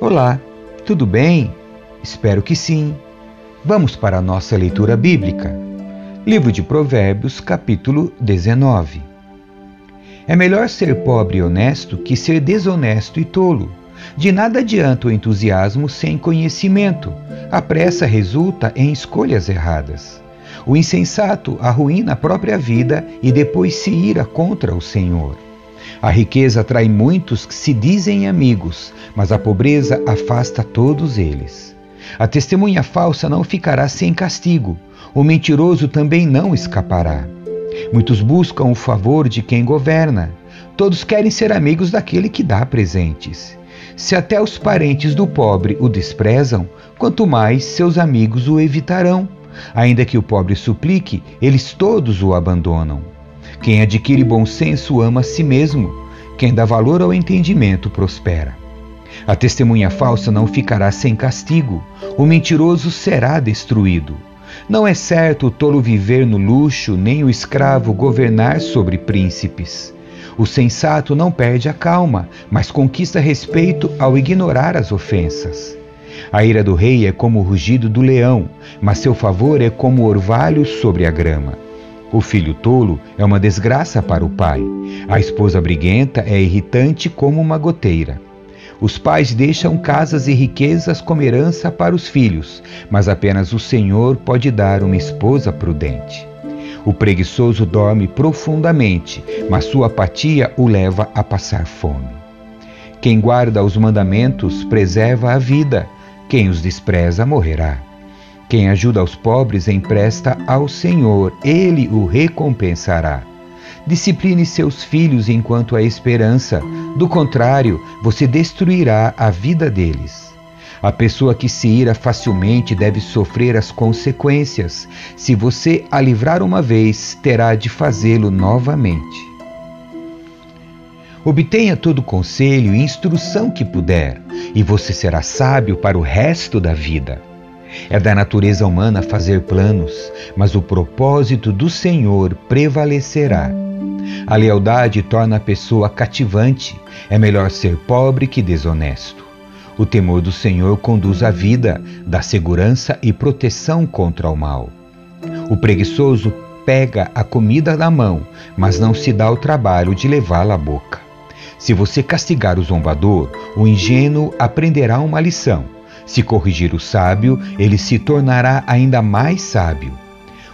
Olá, tudo bem? Espero que sim. Vamos para a nossa leitura bíblica. Livro de Provérbios, capítulo 19. É melhor ser pobre e honesto que ser desonesto e tolo. De nada adianta o entusiasmo sem conhecimento. A pressa resulta em escolhas erradas. O insensato arruína a própria vida e depois se ira contra o Senhor. A riqueza atrai muitos que se dizem amigos, mas a pobreza afasta todos eles. A testemunha falsa não ficará sem castigo, o mentiroso também não escapará. Muitos buscam o favor de quem governa, todos querem ser amigos daquele que dá presentes. Se até os parentes do pobre o desprezam, quanto mais seus amigos o evitarão. Ainda que o pobre suplique, eles todos o abandonam. Quem adquire bom senso ama a si mesmo. Quem dá valor ao entendimento prospera. A testemunha falsa não ficará sem castigo. O mentiroso será destruído. Não é certo o tolo viver no luxo, nem o escravo governar sobre príncipes. O sensato não perde a calma, mas conquista respeito ao ignorar as ofensas. A ira do rei é como o rugido do leão, mas seu favor é como o orvalho sobre a grama. O filho tolo é uma desgraça para o pai. A esposa briguenta é irritante como uma goteira. Os pais deixam casas e riquezas como herança para os filhos, mas apenas o Senhor pode dar uma esposa prudente. O preguiçoso dorme profundamente, mas sua apatia o leva a passar fome. Quem guarda os mandamentos preserva a vida, quem os despreza morrerá. Quem ajuda os pobres empresta ao Senhor, ele o recompensará. Discipline seus filhos enquanto há esperança, do contrário, você destruirá a vida deles. A pessoa que se ira facilmente deve sofrer as consequências. Se você a livrar uma vez, terá de fazê-lo novamente. Obtenha todo conselho e instrução que puder, e você será sábio para o resto da vida. É da natureza humana fazer planos, mas o propósito do Senhor prevalecerá. A lealdade torna a pessoa cativante. É melhor ser pobre que desonesto. O temor do Senhor conduz à vida, dá segurança e proteção contra o mal. O preguiçoso pega a comida na mão, mas não se dá o trabalho de levá-la à boca. Se você castigar o zombador, o ingênuo aprenderá uma lição. Se corrigir o sábio, ele se tornará ainda mais sábio.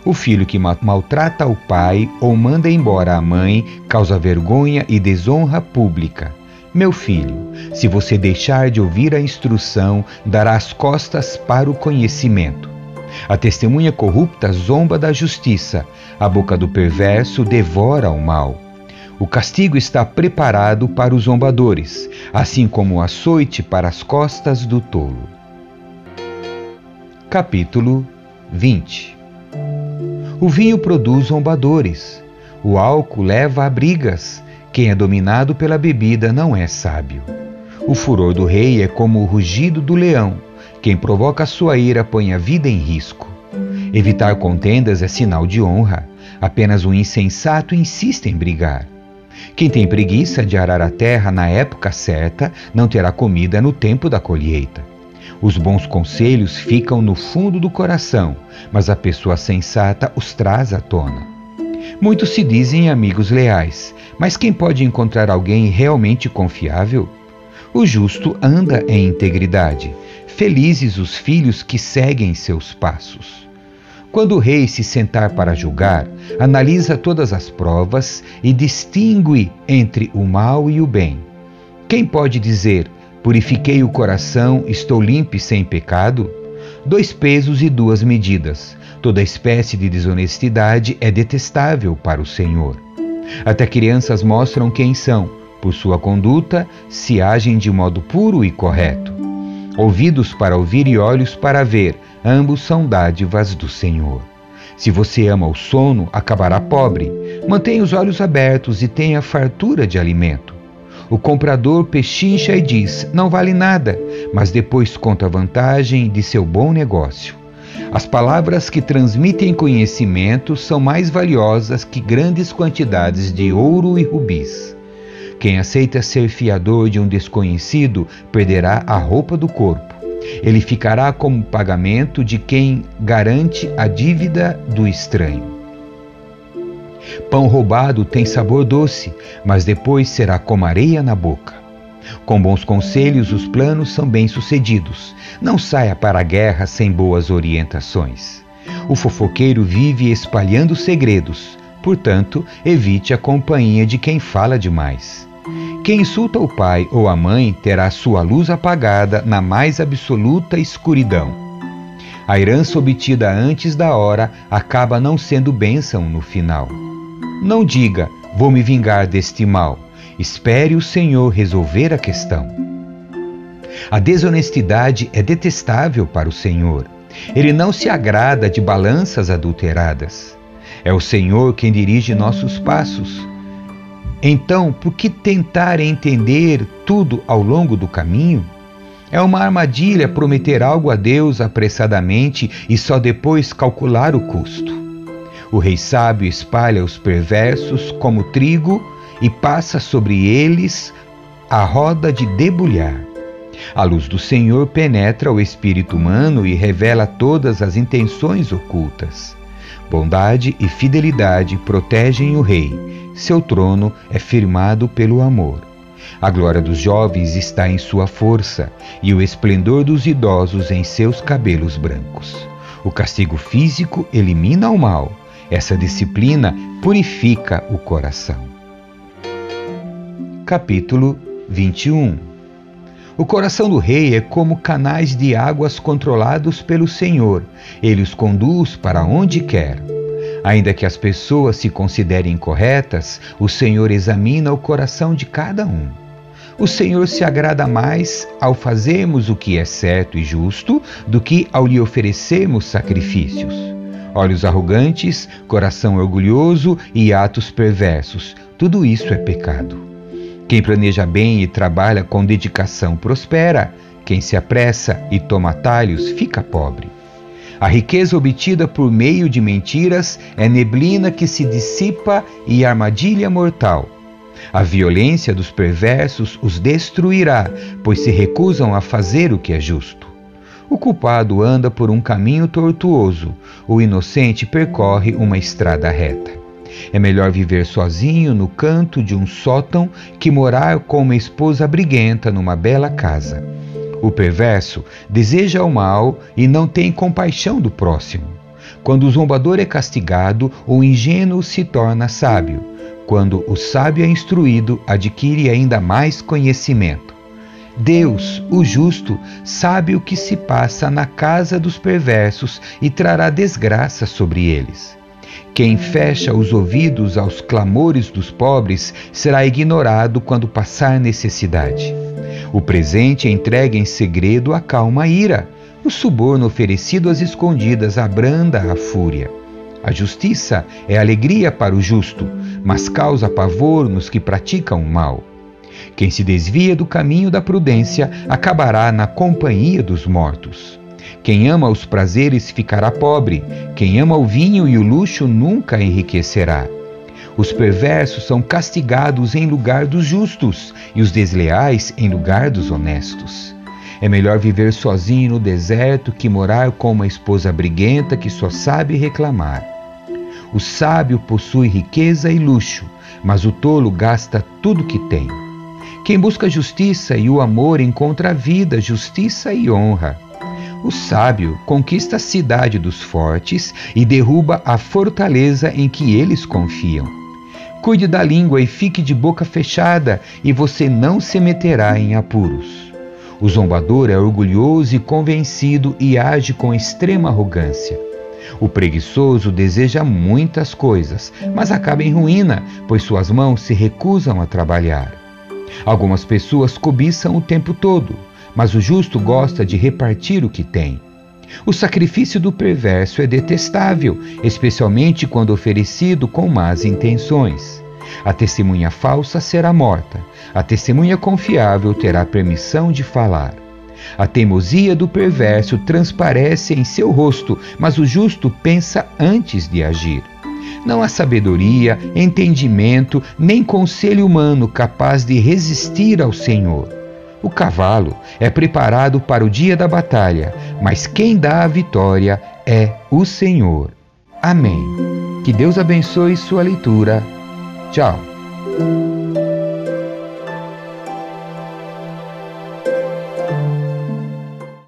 O filho que maltrata o pai ou manda embora a mãe causa vergonha e desonra pública. Meu filho, se você deixar de ouvir a instrução, dará as costas para o conhecimento. A testemunha corrupta zomba da justiça, a boca do perverso devora o mal. O castigo está preparado para os zombadores, assim como o açoite para as costas do tolo. Capítulo 20 O vinho produz zombadores, o álcool leva a brigas, quem é dominado pela bebida não é sábio. O furor do rei é como o rugido do leão, quem provoca sua ira põe a vida em risco. Evitar contendas é sinal de honra, apenas um insensato insiste em brigar. Quem tem preguiça de arar a terra na época certa não terá comida no tempo da colheita. Os bons conselhos ficam no fundo do coração, mas a pessoa sensata os traz à tona. Muitos se dizem amigos leais, mas quem pode encontrar alguém realmente confiável? O justo anda em integridade. Felizes os filhos que seguem seus passos. Quando o rei se sentar para julgar, analisa todas as provas e distingue entre o mal e o bem. Quem pode dizer Purifiquei o coração, estou limpo e sem pecado? Dois pesos e duas medidas. Toda espécie de desonestidade é detestável para o Senhor. Até crianças mostram quem são, por sua conduta, se agem de modo puro e correto. Ouvidos para ouvir e olhos para ver, ambos são dádivas do Senhor. Se você ama o sono, acabará pobre. Mantenha os olhos abertos e tenha fartura de alimento. O comprador pechincha e diz: não vale nada, mas depois conta a vantagem de seu bom negócio. As palavras que transmitem conhecimento são mais valiosas que grandes quantidades de ouro e rubis. Quem aceita ser fiador de um desconhecido perderá a roupa do corpo. Ele ficará como pagamento de quem garante a dívida do estranho. Pão roubado tem sabor doce, mas depois será como areia na boca. Com bons conselhos, os planos são bem-sucedidos. Não saia para a guerra sem boas orientações. O fofoqueiro vive espalhando segredos, portanto, evite a companhia de quem fala demais. Quem insulta o pai ou a mãe terá sua luz apagada na mais absoluta escuridão. A herança obtida antes da hora acaba não sendo bênção no final. Não diga, vou me vingar deste mal. Espere o Senhor resolver a questão. A desonestidade é detestável para o Senhor. Ele não se agrada de balanças adulteradas. É o Senhor quem dirige nossos passos. Então, por que tentar entender tudo ao longo do caminho? É uma armadilha prometer algo a Deus apressadamente e só depois calcular o custo. O rei sábio espalha os perversos como trigo e passa sobre eles a roda de debulhar. A luz do Senhor penetra o espírito humano e revela todas as intenções ocultas. Bondade e fidelidade protegem o rei seu trono é firmado pelo amor. A glória dos jovens está em sua força e o esplendor dos idosos em seus cabelos brancos. O castigo físico elimina o mal. Essa disciplina purifica o coração. Capítulo 21 O coração do rei é como canais de águas controlados pelo Senhor. Ele os conduz para onde quer. Ainda que as pessoas se considerem corretas, o Senhor examina o coração de cada um. O Senhor se agrada mais ao fazermos o que é certo e justo do que ao lhe oferecermos sacrifícios. Olhos arrogantes, coração orgulhoso e atos perversos, tudo isso é pecado. Quem planeja bem e trabalha com dedicação prospera, quem se apressa e toma atalhos fica pobre. A riqueza obtida por meio de mentiras é neblina que se dissipa e armadilha mortal. A violência dos perversos os destruirá, pois se recusam a fazer o que é justo. O culpado anda por um caminho tortuoso, o inocente percorre uma estrada reta. É melhor viver sozinho no canto de um sótão que morar com uma esposa briguenta numa bela casa. O perverso deseja o mal e não tem compaixão do próximo. Quando o zombador é castigado, o ingênuo se torna sábio. Quando o sábio é instruído, adquire ainda mais conhecimento. Deus, o justo, sabe o que se passa na casa dos perversos e trará desgraça sobre eles. Quem fecha os ouvidos aos clamores dos pobres será ignorado quando passar necessidade. O presente entregue em segredo acalma a ira. O suborno oferecido às escondidas abranda a fúria. A justiça é alegria para o justo, mas causa pavor nos que praticam o mal. Quem se desvia do caminho da prudência acabará na companhia dos mortos. Quem ama os prazeres ficará pobre, quem ama o vinho e o luxo nunca enriquecerá. Os perversos são castigados em lugar dos justos e os desleais em lugar dos honestos. É melhor viver sozinho no deserto que morar com uma esposa briguenta que só sabe reclamar. O sábio possui riqueza e luxo, mas o tolo gasta tudo que tem. Quem busca justiça e o amor encontra vida, justiça e honra. O sábio conquista a cidade dos fortes e derruba a fortaleza em que eles confiam. Cuide da língua e fique de boca fechada, e você não se meterá em apuros. O zombador é orgulhoso e convencido e age com extrema arrogância. O preguiçoso deseja muitas coisas, mas acaba em ruína, pois suas mãos se recusam a trabalhar. Algumas pessoas cobiçam o tempo todo, mas o justo gosta de repartir o que tem. O sacrifício do perverso é detestável, especialmente quando oferecido com más intenções. A testemunha falsa será morta, a testemunha confiável terá permissão de falar. A teimosia do perverso transparece em seu rosto, mas o justo pensa antes de agir. Não há sabedoria, entendimento, nem conselho humano capaz de resistir ao Senhor. O cavalo é preparado para o dia da batalha, mas quem dá a vitória é o Senhor. Amém. Que Deus abençoe sua leitura. Tchau.